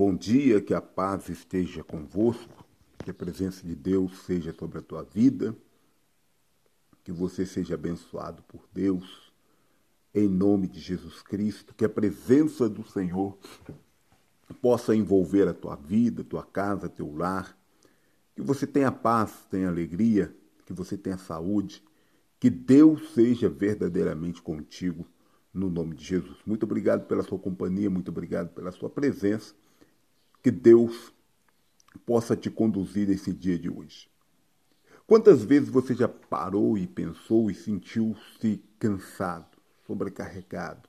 bom dia, que a paz esteja convosco, que a presença de Deus seja sobre a tua vida, que você seja abençoado por Deus, em nome de Jesus Cristo, que a presença do Senhor possa envolver a tua vida, tua casa, teu lar, que você tenha paz, tenha alegria, que você tenha saúde, que Deus seja verdadeiramente contigo no nome de Jesus. Muito obrigado pela sua companhia, muito obrigado pela sua presença. Que Deus possa te conduzir nesse dia de hoje. Quantas vezes você já parou e pensou e sentiu-se cansado, sobrecarregado,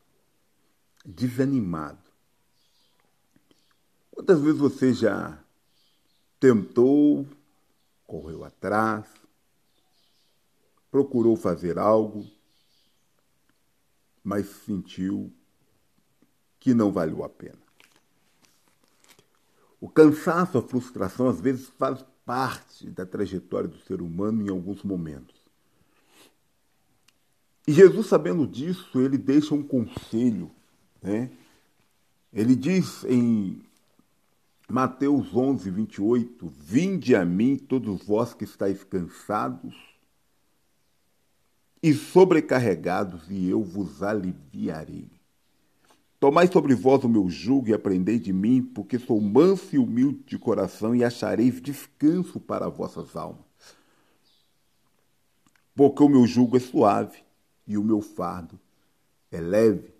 desanimado? Quantas vezes você já tentou, correu atrás, procurou fazer algo, mas sentiu que não valeu a pena. O cansaço, a frustração, às vezes faz parte da trajetória do ser humano em alguns momentos. E Jesus, sabendo disso, ele deixa um conselho. Né? Ele diz em Mateus 11, 28, Vinde a mim, todos vós que estáis cansados e sobrecarregados, e eu vos aliviarei. Tomai sobre vós o meu jugo e aprendei de mim, porque sou manso e humilde de coração, e achareis descanso para vossas almas. Porque o meu jugo é suave e o meu fardo é leve.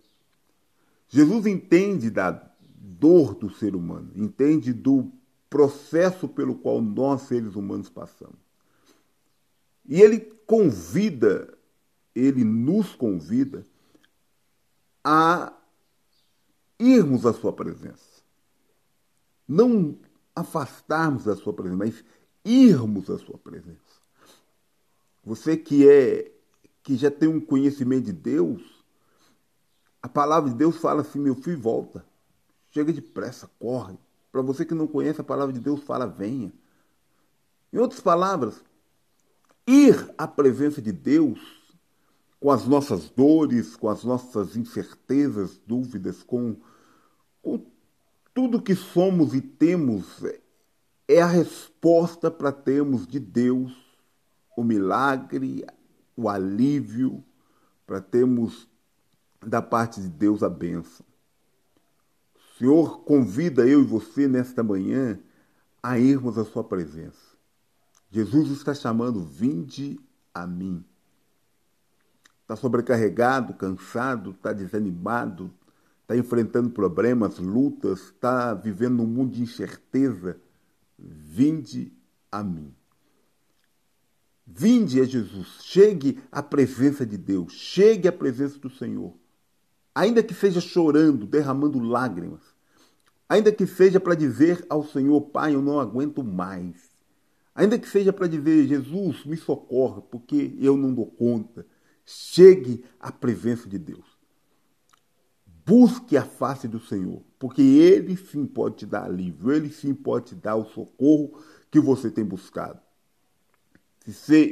Jesus entende da dor do ser humano, entende do processo pelo qual nós, seres humanos, passamos. E ele convida ele nos convida a irmos à sua presença. Não afastarmos da sua presença, mas irmos à sua presença. Você que é que já tem um conhecimento de Deus, a palavra de Deus fala assim: meu filho, volta. Chega depressa, corre. Para você que não conhece, a palavra de Deus fala: venha. Em outras palavras, ir à presença de Deus com as nossas dores, com as nossas incertezas, dúvidas, com, tudo que somos e temos, é a resposta para termos de Deus o milagre, o alívio, para termos da parte de Deus a bênção. O Senhor convida eu e você nesta manhã a irmos à sua presença. Jesus está chamando, vinde a mim está sobrecarregado, cansado, está desanimado, está enfrentando problemas, lutas, está vivendo num mundo de incerteza, vinde a mim. Vinde a Jesus, chegue à presença de Deus, chegue à presença do Senhor. Ainda que seja chorando, derramando lágrimas, ainda que seja para dizer ao Senhor, Pai, eu não aguento mais. Ainda que seja para dizer, Jesus, me socorra, porque eu não dou conta. Chegue à presença de Deus. Busque a face do Senhor, porque Ele sim pode te dar alívio, Ele sim pode te dar o socorro que você tem buscado.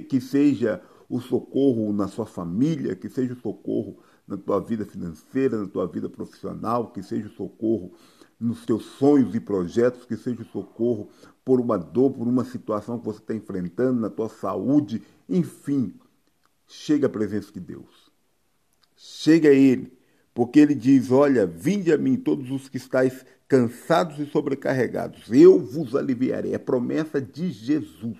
Que seja o socorro na sua família, que seja o socorro na tua vida financeira, na tua vida profissional, que seja o socorro nos teus sonhos e projetos, que seja o socorro por uma dor, por uma situação que você está enfrentando, na tua saúde, enfim chega à presença de Deus. Chega a Ele, porque Ele diz: Olha, vinde a mim todos os que estáis cansados e sobrecarregados, eu vos aliviarei. É promessa de Jesus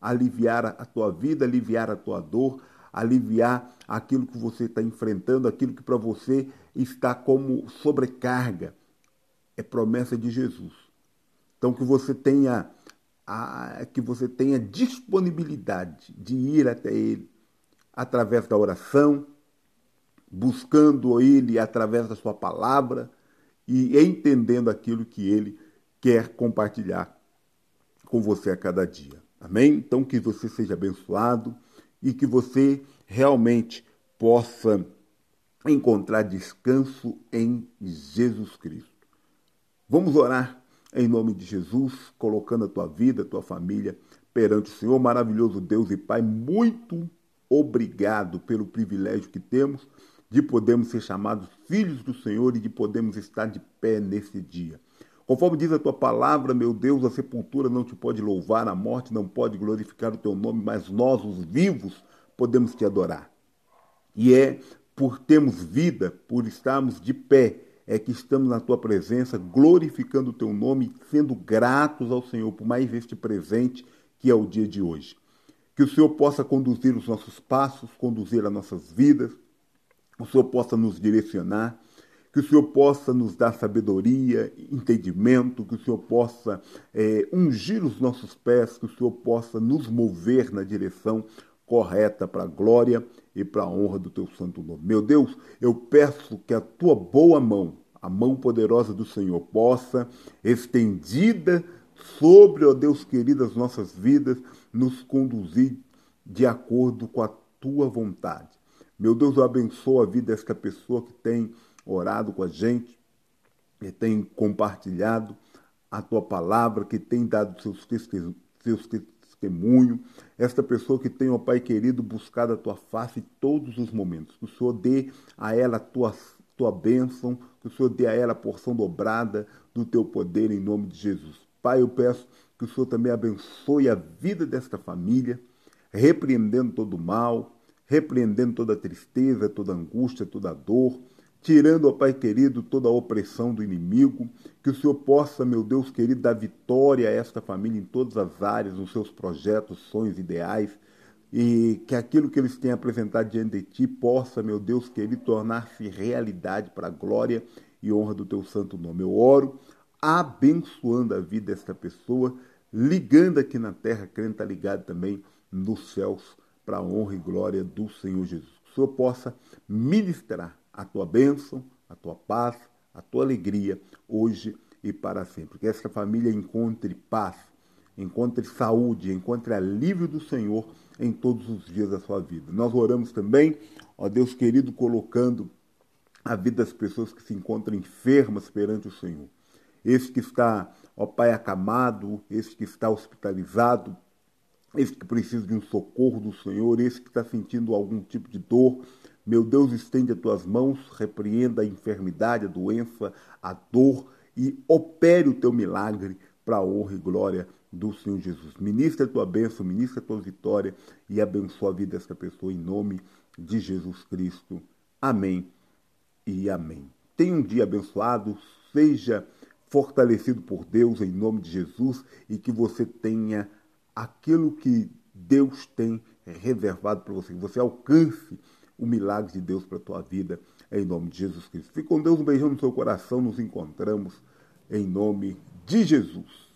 aliviar a tua vida, aliviar a tua dor, aliviar aquilo que você está enfrentando, aquilo que para você está como sobrecarga. É promessa de Jesus. Então que você tenha a, que você tenha disponibilidade de ir até Ele, através da oração, buscando Ele através da Sua palavra e entendendo aquilo que Ele quer compartilhar com você a cada dia. Amém? Então, que você seja abençoado e que você realmente possa encontrar descanso em Jesus Cristo. Vamos orar em nome de Jesus, colocando a tua vida, a tua família perante o Senhor, maravilhoso Deus e Pai, muito obrigado pelo privilégio que temos de podermos ser chamados filhos do Senhor e de podermos estar de pé nesse dia. Conforme diz a tua palavra, meu Deus, a sepultura não te pode louvar, a morte não pode glorificar o teu nome, mas nós, os vivos, podemos te adorar. E é por termos vida, por estarmos de pé, é que estamos na tua presença, glorificando o teu nome, sendo gratos ao Senhor por mais este presente que é o dia de hoje. Que o Senhor possa conduzir os nossos passos, conduzir as nossas vidas, o Senhor possa nos direcionar, que o Senhor possa nos dar sabedoria, entendimento, que o Senhor possa é, ungir os nossos pés, que o Senhor possa nos mover na direção correta para a glória e para a honra do teu santo nome. Meu Deus, eu peço que a tua boa mão, a mão poderosa do Senhor, possa, estendida sobre, ó Deus querido, as nossas vidas, nos conduzir de acordo com a tua vontade. Meu Deus, eu abençoo a vida desta pessoa que tem orado com a gente, que tem compartilhado a tua palavra, que tem dado seus, seus esta pessoa que tem, ó Pai querido, buscado a tua face em todos os momentos. Que o Senhor dê a ela a tua, tua bênção, que o Senhor dê a ela a porção dobrada do teu poder em nome de Jesus. Pai, eu peço que o Senhor também abençoe a vida desta família, repreendendo todo o mal, repreendendo toda tristeza, toda angústia, toda dor, tirando, ó Pai querido, toda a opressão do inimigo, que o Senhor possa, meu Deus querido, dar vitória a esta família em todas as áreas, nos seus projetos, sonhos, ideais, e que aquilo que eles têm apresentado diante de Ti possa, meu Deus querido, tornar-se realidade para a glória e honra do Teu santo nome. Eu oro abençoando a vida desta pessoa, ligando aqui na terra, crendo estar ligado também nos céus, para a honra e glória do Senhor Jesus. Que o Senhor possa ministrar a tua bênção, a tua paz, a tua alegria, hoje e para sempre. Que esta família encontre paz, encontre saúde, encontre alívio do Senhor em todos os dias da sua vida. Nós oramos também, ó Deus querido, colocando a vida das pessoas que se encontram enfermas perante o Senhor. Esse que está, ó Pai, acamado, esse que está hospitalizado, esse que precisa de um socorro do Senhor, esse que está sentindo algum tipo de dor, meu Deus, estende as tuas mãos, repreenda a enfermidade, a doença, a dor e opere o teu milagre para a honra e glória do Senhor Jesus. Ministra a tua bênção, ministra a tua vitória e abençoa a vida desta pessoa em nome de Jesus Cristo. Amém e amém. Tenha um dia abençoado, seja fortalecido por Deus em nome de Jesus e que você tenha aquilo que Deus tem reservado para você, que você alcance o milagre de Deus para a tua vida, em nome de Jesus Cristo. Fique com Deus, um beijão no seu coração, nos encontramos em nome de Jesus.